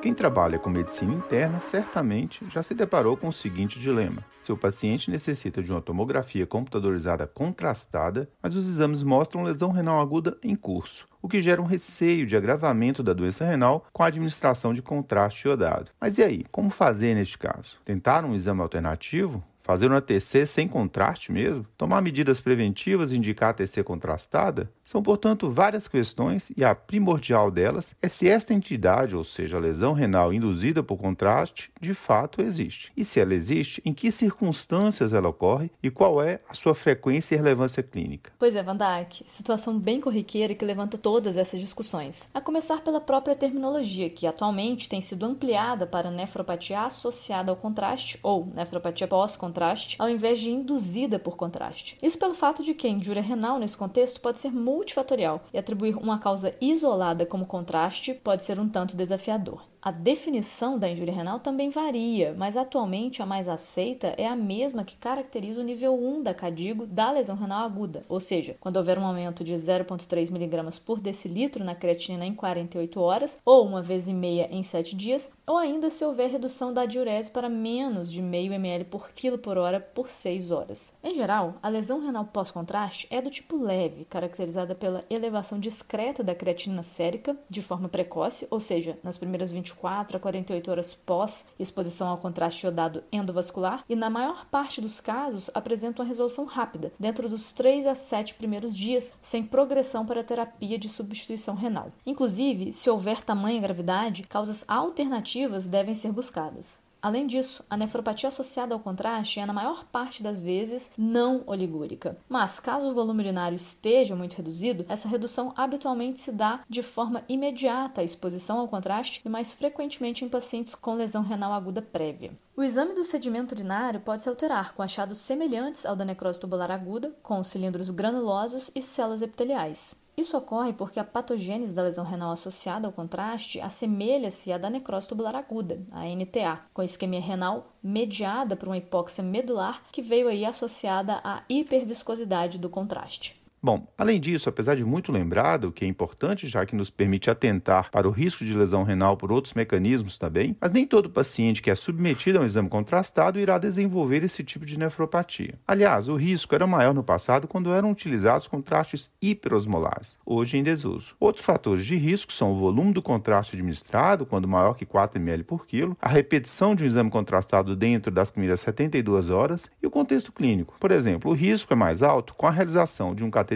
Quem trabalha com medicina interna certamente já se deparou com o seguinte dilema: seu paciente necessita de uma tomografia computadorizada contrastada, mas os exames mostram lesão renal aguda em curso, o que gera um receio de agravamento da doença renal com a administração de contraste iodado. Mas e aí, como fazer neste caso? Tentar um exame alternativo? Fazer uma TC sem contraste mesmo? Tomar medidas preventivas e indicar a TC contrastada? São, portanto, várias questões e a primordial delas é se esta entidade, ou seja, a lesão renal induzida por contraste, de fato existe. E se ela existe, em que circunstâncias ela ocorre e qual é a sua frequência e relevância clínica. Pois é, Van Dijk, situação bem corriqueira que levanta todas essas discussões. A começar pela própria terminologia, que atualmente tem sido ampliada para nefropatia associada ao contraste ou nefropatia pós-contraste contraste, ao invés de induzida por contraste. Isso pelo fato de que a injúria renal, nesse contexto, pode ser multifatorial e atribuir uma causa isolada como contraste pode ser um tanto desafiador. A definição da injúria renal também varia, mas atualmente a mais aceita é a mesma que caracteriza o nível 1 da CADIGO da lesão renal aguda, ou seja, quando houver um aumento de 0,3 mg por decilitro na creatinina em 48 horas, ou uma vez e meia em 7 dias, ou ainda se houver redução da diurese para menos de meio ml por quilo por hora por 6 horas. Em geral, a lesão renal pós-contraste é do tipo leve, caracterizada pela elevação discreta da creatinina sérica de forma precoce, ou seja, nas primeiras 20 24 a 48 horas pós exposição ao contraste iodado endovascular e, na maior parte dos casos, apresentam uma resolução rápida, dentro dos 3 a 7 primeiros dias, sem progressão para terapia de substituição renal. Inclusive, se houver tamanha gravidade, causas alternativas devem ser buscadas. Além disso, a nefropatia associada ao contraste é, na maior parte das vezes, não oligúrica. Mas, caso o volume urinário esteja muito reduzido, essa redução habitualmente se dá de forma imediata à exposição ao contraste e mais frequentemente em pacientes com lesão renal aguda prévia. O exame do sedimento urinário pode se alterar com achados semelhantes ao da necrose tubular aguda, com cilindros granulosos e células epiteliais. Isso ocorre porque a patogênese da lesão renal associada ao contraste assemelha-se à da necrose tubular aguda, a NTA, com isquemia renal mediada por uma hipóxia medular que veio aí associada à hiperviscosidade do contraste. Bom, além disso, apesar de muito lembrado, que é importante já que nos permite atentar para o risco de lesão renal por outros mecanismos também, mas nem todo paciente que é submetido a um exame contrastado irá desenvolver esse tipo de nefropatia. Aliás, o risco era maior no passado quando eram utilizados contrastes hiperosmolares, hoje em desuso. Outros fatores de risco são o volume do contraste administrado, quando maior que 4 ml por quilo, a repetição de um exame contrastado dentro das primeiras 72 horas e o contexto clínico. Por exemplo, o risco é mais alto com a realização de um cateterismo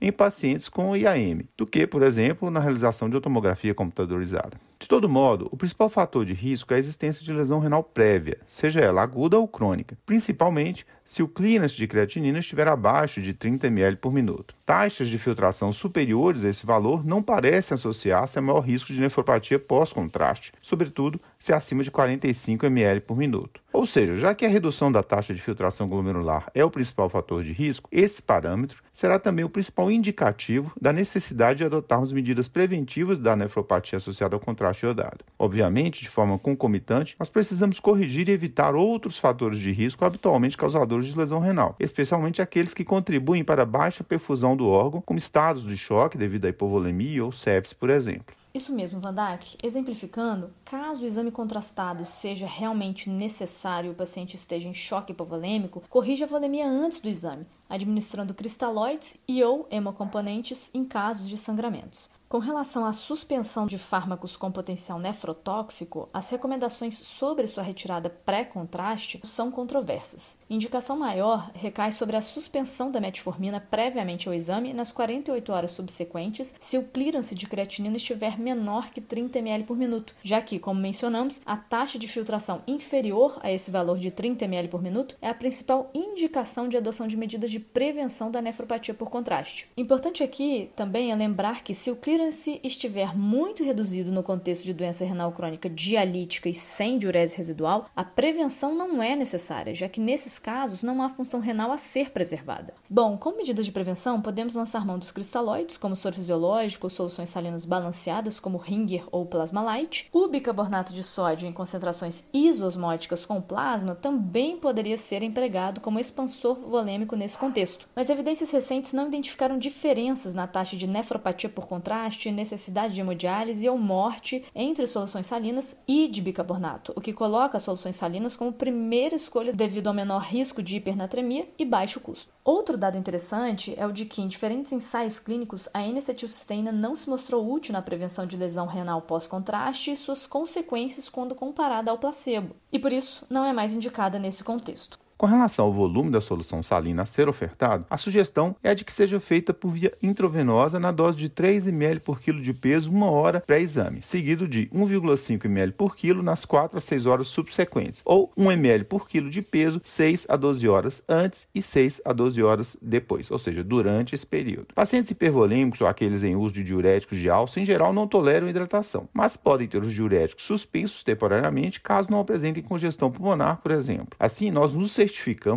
em pacientes com IAM, do que, por exemplo, na realização de tomografia computadorizada. De todo modo, o principal fator de risco é a existência de lesão renal prévia, seja ela aguda ou crônica, principalmente se o clearance de creatinina estiver abaixo de 30 ml por minuto. Taxas de filtração superiores a esse valor não parecem associar-se a maior risco de nefropatia pós-contraste, sobretudo se acima de 45 ml por minuto. Ou seja, já que a redução da taxa de filtração glomerular é o principal fator de risco, esse parâmetro será também o principal indicativo da necessidade de adotarmos medidas preventivas da nefropatia associada ao contraste iodado. Obviamente, de forma concomitante, nós precisamos corrigir e evitar outros fatores de risco habitualmente causadores de lesão renal, especialmente aqueles que contribuem para a baixa perfusão do órgão, como estados de choque devido à hipovolemia ou sepsis, por exemplo. Isso mesmo, Van Dijk. Exemplificando, caso o exame contrastado seja realmente necessário e o paciente esteja em choque hipovolêmico, corrija a volemia antes do exame, administrando cristalóides e ou hemocomponentes em casos de sangramentos. Com relação à suspensão de fármacos com potencial nefrotóxico, as recomendações sobre sua retirada pré-contraste são controversas. Indicação maior recai sobre a suspensão da metformina previamente ao exame nas 48 horas subsequentes, se o clearance de creatinina estiver menor que 30 ml por minuto, já que, como mencionamos, a taxa de filtração inferior a esse valor de 30 ml por minuto é a principal indicação de adoção de medidas de prevenção da nefropatia por contraste. Importante aqui também é lembrar que se o clearance estiver muito reduzido no contexto de doença renal crônica dialítica e sem diurese residual, a prevenção não é necessária, já que nesses casos não há função renal a ser preservada. Bom, como medidas de prevenção, podemos lançar mão dos cristalóides, como soro fisiológico ou soluções salinas balanceadas, como Ringer ou Plasma Light. O bicarbonato de sódio em concentrações isosmóticas com plasma também poderia ser empregado como expansor volêmico nesse contexto, mas evidências recentes não identificaram diferenças na taxa de nefropatia por contraste necessidade de hemodiálise ou morte entre soluções salinas e de bicarbonato, o que coloca as soluções salinas como primeira escolha devido ao menor risco de hipernatremia e baixo custo. Outro dado interessante é o de que em diferentes ensaios clínicos a N-acetilcisteína não se mostrou útil na prevenção de lesão renal pós-contraste e suas consequências quando comparada ao placebo, e por isso não é mais indicada nesse contexto. Com relação ao volume da solução salina a ser ofertado, a sugestão é de que seja feita por via intravenosa na dose de 3 ml por quilo de peso uma hora pré-exame, seguido de 1,5 ml por quilo nas 4 a 6 horas subsequentes, ou 1 ml por quilo de peso 6 a 12 horas antes e 6 a 12 horas depois, ou seja, durante esse período. Pacientes hipervolêmicos ou aqueles em uso de diuréticos de alça, em geral, não toleram hidratação, mas podem ter os diuréticos suspensos temporariamente caso não apresentem congestão pulmonar, por exemplo. Assim, nós nos certificamos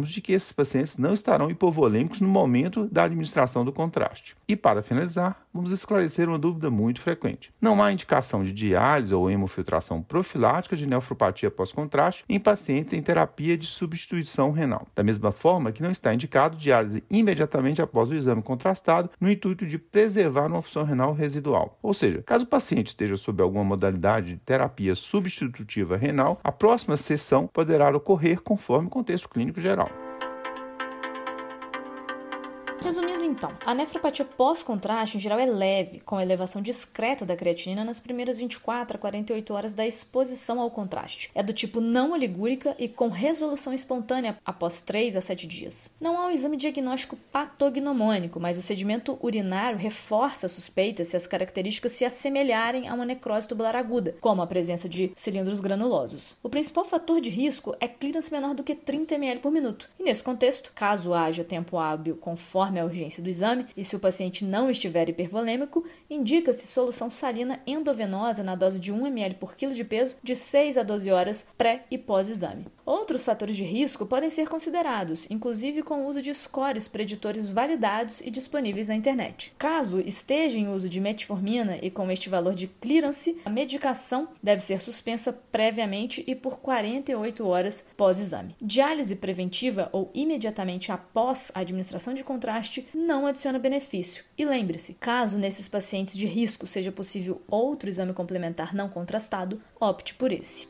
de que esses pacientes não estarão hipovolêmicos no momento da administração do contraste. E para finalizar, vamos esclarecer uma dúvida muito frequente. Não há indicação de diálise ou hemofiltração profilática de nefropatia pós-contraste em pacientes em terapia de substituição renal. Da mesma forma que não está indicado diálise imediatamente após o exame contrastado no intuito de preservar uma função renal residual. Ou seja, caso o paciente esteja sob alguma modalidade de terapia substitutiva renal, a próxima sessão poderá ocorrer conforme o contexto clínico geral. Resumindo então, a nefropatia pós-contraste em geral é leve, com elevação discreta da creatinina nas primeiras 24 a 48 horas da exposição ao contraste. É do tipo não oligúrica e com resolução espontânea após 3 a 7 dias. Não há um exame diagnóstico patognomônico, mas o sedimento urinário reforça a suspeita se as características se assemelharem a uma necrose tubular aguda, como a presença de cilindros granulosos. O principal fator de risco é clearance menor do que 30 ml por minuto. E nesse contexto, caso haja tempo hábil conforme a urgência do exame e se o paciente não estiver hipervolêmico, indica-se solução salina endovenosa na dose de 1 ml por quilo de peso de 6 a 12 horas pré e pós-exame. Outros fatores de risco podem ser considerados, inclusive com o uso de scores preditores validados e disponíveis na internet. Caso esteja em uso de metformina e com este valor de clearance, a medicação deve ser suspensa previamente e por 48 horas pós-exame. Diálise preventiva ou imediatamente após a administração de contraste não adiciona benefício. E lembre-se, caso nesses pacientes de risco seja possível outro exame complementar não contrastado, opte por esse.